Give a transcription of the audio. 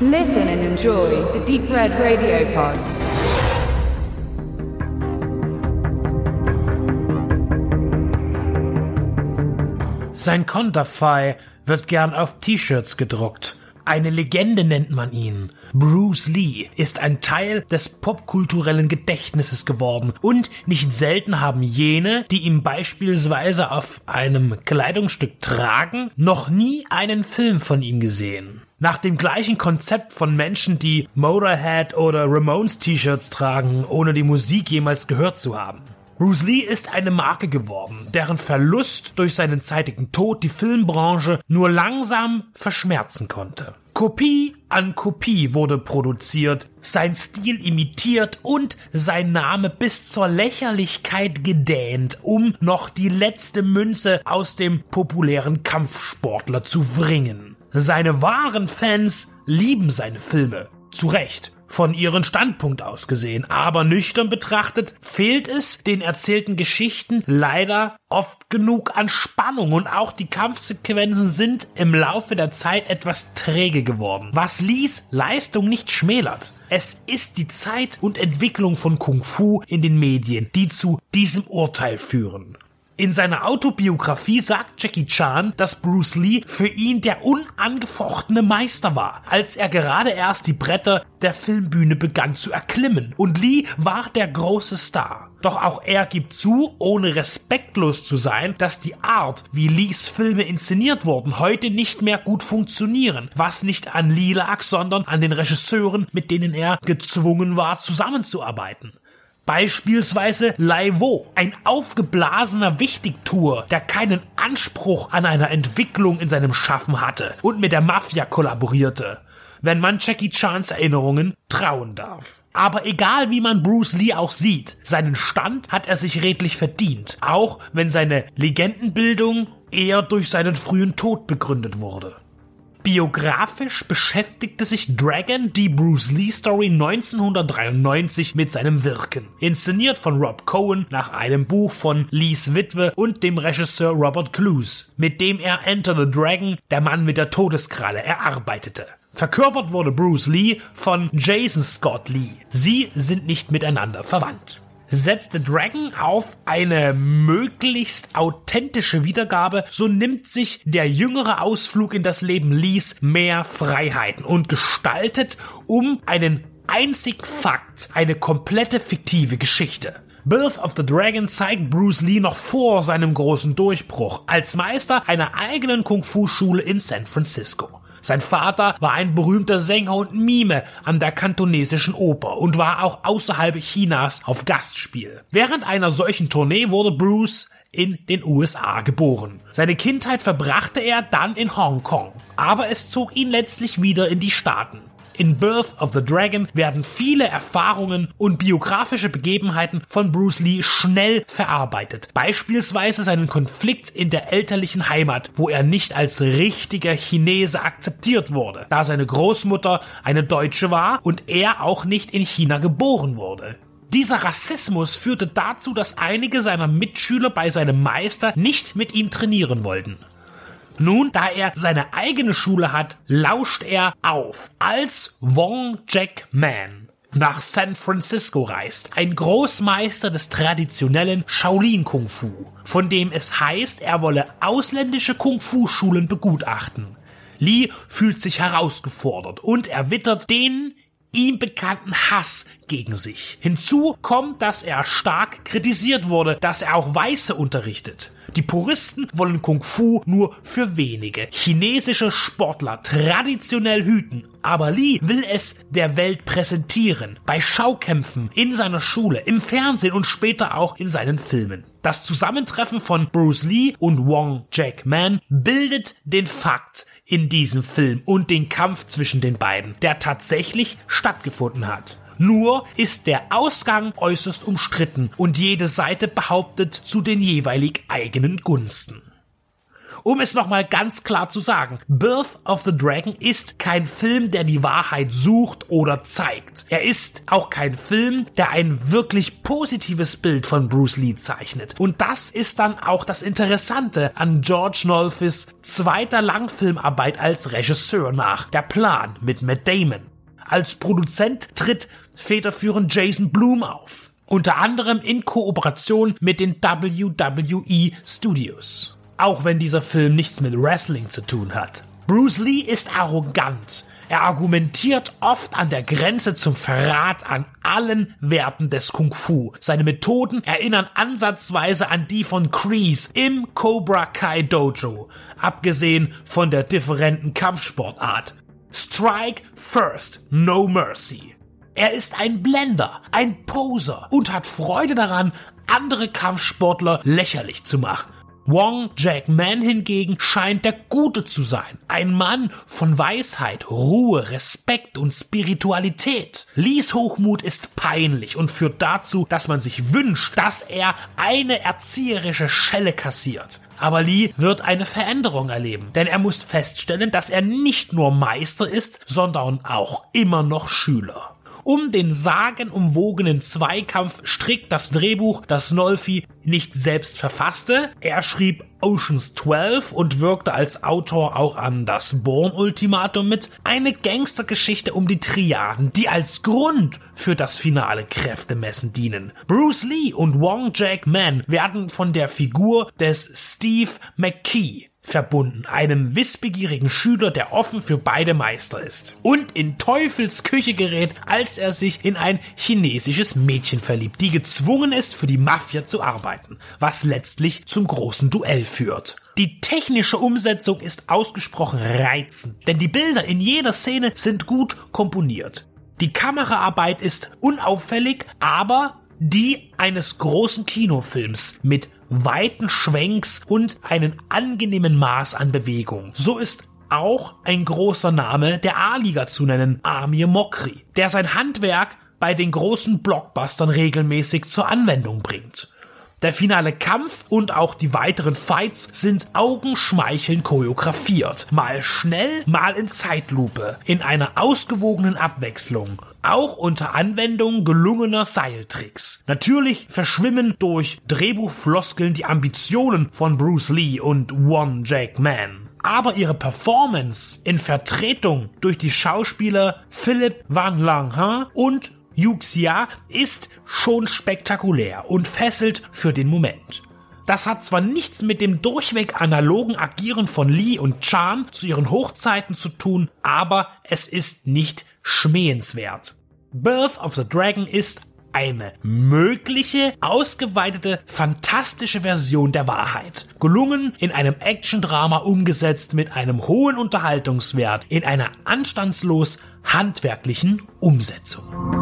Listen and enjoy the Deep Red Radio Pod. Sein Konterfei wird gern auf T-Shirts gedruckt. Eine Legende nennt man ihn. Bruce Lee ist ein Teil des popkulturellen Gedächtnisses geworden und nicht selten haben jene, die ihn beispielsweise auf einem Kleidungsstück tragen, noch nie einen Film von ihm gesehen. Nach dem gleichen Konzept von Menschen, die Motorhead oder Ramones T-Shirts tragen, ohne die Musik jemals gehört zu haben. Bruce Lee ist eine Marke geworden, deren Verlust durch seinen zeitigen Tod die Filmbranche nur langsam verschmerzen konnte. Kopie an Kopie wurde produziert, sein Stil imitiert und sein Name bis zur Lächerlichkeit gedähnt, um noch die letzte Münze aus dem populären Kampfsportler zu wringen. Seine wahren Fans lieben seine Filme. Zu Recht von ihren Standpunkt aus gesehen. Aber nüchtern betrachtet fehlt es den erzählten Geschichten leider oft genug an Spannung und auch die Kampfsequenzen sind im Laufe der Zeit etwas träge geworden, was Lees Leistung nicht schmälert. Es ist die Zeit und Entwicklung von Kung Fu in den Medien, die zu diesem Urteil führen. In seiner Autobiografie sagt Jackie Chan, dass Bruce Lee für ihn der unangefochtene Meister war, als er gerade erst die Bretter der Filmbühne begann zu erklimmen. Und Lee war der große Star. Doch auch er gibt zu, ohne respektlos zu sein, dass die Art, wie Lees Filme inszeniert wurden, heute nicht mehr gut funktionieren, was nicht an Lee lag, sondern an den Regisseuren, mit denen er gezwungen war, zusammenzuarbeiten. Beispielsweise Laivo, ein aufgeblasener Wichtigtour, der keinen Anspruch an einer Entwicklung in seinem Schaffen hatte und mit der Mafia kollaborierte, wenn man Jackie Chans Erinnerungen trauen darf. Aber egal wie man Bruce Lee auch sieht, seinen Stand hat er sich redlich verdient, auch wenn seine Legendenbildung eher durch seinen frühen Tod begründet wurde. Biografisch beschäftigte sich Dragon die Bruce Lee Story 1993 mit seinem Wirken. Inszeniert von Rob Cohen nach einem Buch von Lees Witwe und dem Regisseur Robert Clues, mit dem er Enter the Dragon, der Mann mit der Todeskralle, erarbeitete. Verkörpert wurde Bruce Lee von Jason Scott Lee. Sie sind nicht miteinander verwandt setzte Dragon auf eine möglichst authentische Wiedergabe, so nimmt sich der jüngere Ausflug in das Leben Lees mehr Freiheiten und gestaltet um einen einzig Fakt eine komplette fiktive Geschichte. Birth of the Dragon zeigt Bruce Lee noch vor seinem großen Durchbruch als Meister einer eigenen Kung-Fu-Schule in San Francisco. Sein Vater war ein berühmter Sänger und Mime an der kantonesischen Oper und war auch außerhalb Chinas auf Gastspiel. Während einer solchen Tournee wurde Bruce in den USA geboren. Seine Kindheit verbrachte er dann in Hongkong, aber es zog ihn letztlich wieder in die Staaten. In Birth of the Dragon werden viele Erfahrungen und biografische Begebenheiten von Bruce Lee schnell verarbeitet. Beispielsweise seinen Konflikt in der elterlichen Heimat, wo er nicht als richtiger Chinese akzeptiert wurde, da seine Großmutter eine Deutsche war und er auch nicht in China geboren wurde. Dieser Rassismus führte dazu, dass einige seiner Mitschüler bei seinem Meister nicht mit ihm trainieren wollten. Nun, da er seine eigene Schule hat, lauscht er auf, als Wong Jack Man nach San Francisco reist, ein Großmeister des traditionellen Shaolin Kung Fu, von dem es heißt, er wolle ausländische Kung Fu Schulen begutachten. Lee fühlt sich herausgefordert und erwittert den ihm bekannten Hass gegen sich. Hinzu kommt, dass er stark kritisiert wurde, dass er auch Weiße unterrichtet. Die Puristen wollen Kung Fu nur für wenige chinesische Sportler traditionell hüten. Aber Lee will es der Welt präsentieren. Bei Schaukämpfen, in seiner Schule, im Fernsehen und später auch in seinen Filmen. Das Zusammentreffen von Bruce Lee und Wong Jack Man bildet den Fakt in diesem Film und den Kampf zwischen den beiden, der tatsächlich stattgefunden hat. Nur ist der Ausgang äußerst umstritten und jede Seite behauptet zu den jeweilig eigenen Gunsten. Um es nochmal ganz klar zu sagen, Birth of the Dragon ist kein Film, der die Wahrheit sucht oder zeigt. Er ist auch kein Film, der ein wirklich positives Bild von Bruce Lee zeichnet. Und das ist dann auch das Interessante an George Nolfis zweiter Langfilmarbeit als Regisseur nach. Der Plan mit Matt Damon. Als Produzent tritt federführend Jason Blum auf. Unter anderem in Kooperation mit den WWE Studios. Auch wenn dieser Film nichts mit Wrestling zu tun hat. Bruce Lee ist arrogant. Er argumentiert oft an der Grenze zum Verrat an allen Werten des Kung Fu. Seine Methoden erinnern ansatzweise an die von Kreese im Cobra Kai Dojo, abgesehen von der differenten Kampfsportart. Strike first, no mercy. Er ist ein Blender, ein Poser und hat Freude daran, andere Kampfsportler lächerlich zu machen. Wong Jack Man hingegen scheint der Gute zu sein. Ein Mann von Weisheit, Ruhe, Respekt und Spiritualität. Lees Hochmut ist peinlich und führt dazu, dass man sich wünscht, dass er eine erzieherische Schelle kassiert. Aber Lee wird eine Veränderung erleben, denn er muss feststellen, dass er nicht nur Meister ist, sondern auch immer noch Schüler. Um den sagenumwogenen Zweikampf strickt das Drehbuch, das Nolfi nicht selbst verfasste. Er schrieb Oceans 12 und wirkte als Autor auch an das Bourne-Ultimatum mit. Eine Gangstergeschichte um die Triaden, die als Grund für das finale Kräftemessen dienen. Bruce Lee und Wong Jack Man werden von der Figur des Steve McKee verbunden, einem wissbegierigen Schüler, der offen für beide Meister ist und in Teufels Küche gerät, als er sich in ein chinesisches Mädchen verliebt, die gezwungen ist, für die Mafia zu arbeiten, was letztlich zum großen Duell führt. Die technische Umsetzung ist ausgesprochen reizend, denn die Bilder in jeder Szene sind gut komponiert. Die Kameraarbeit ist unauffällig, aber die eines großen Kinofilms mit weiten Schwenks und einen angenehmen Maß an Bewegung. So ist auch ein großer Name der A-Liga zu nennen, Amir Mokri, der sein Handwerk bei den großen Blockbustern regelmäßig zur Anwendung bringt. Der finale Kampf und auch die weiteren Fights sind augenschmeichelnd choreografiert. Mal schnell, mal in Zeitlupe, in einer ausgewogenen Abwechslung. Auch unter Anwendung gelungener Seiltricks. Natürlich verschwimmen durch Drehbuchfloskeln die Ambitionen von Bruce Lee und One Jack Man aber ihre Performance in Vertretung durch die Schauspieler Philip Van Langen und Yuxia ist schon spektakulär und fesselt für den Moment. Das hat zwar nichts mit dem durchweg analogen Agieren von Lee und Chan zu ihren Hochzeiten zu tun, aber es ist nicht schmähenswert. Birth of the Dragon ist eine mögliche, ausgeweitete, fantastische Version der Wahrheit. Gelungen in einem Action-Drama umgesetzt mit einem hohen Unterhaltungswert in einer anstandslos handwerklichen Umsetzung.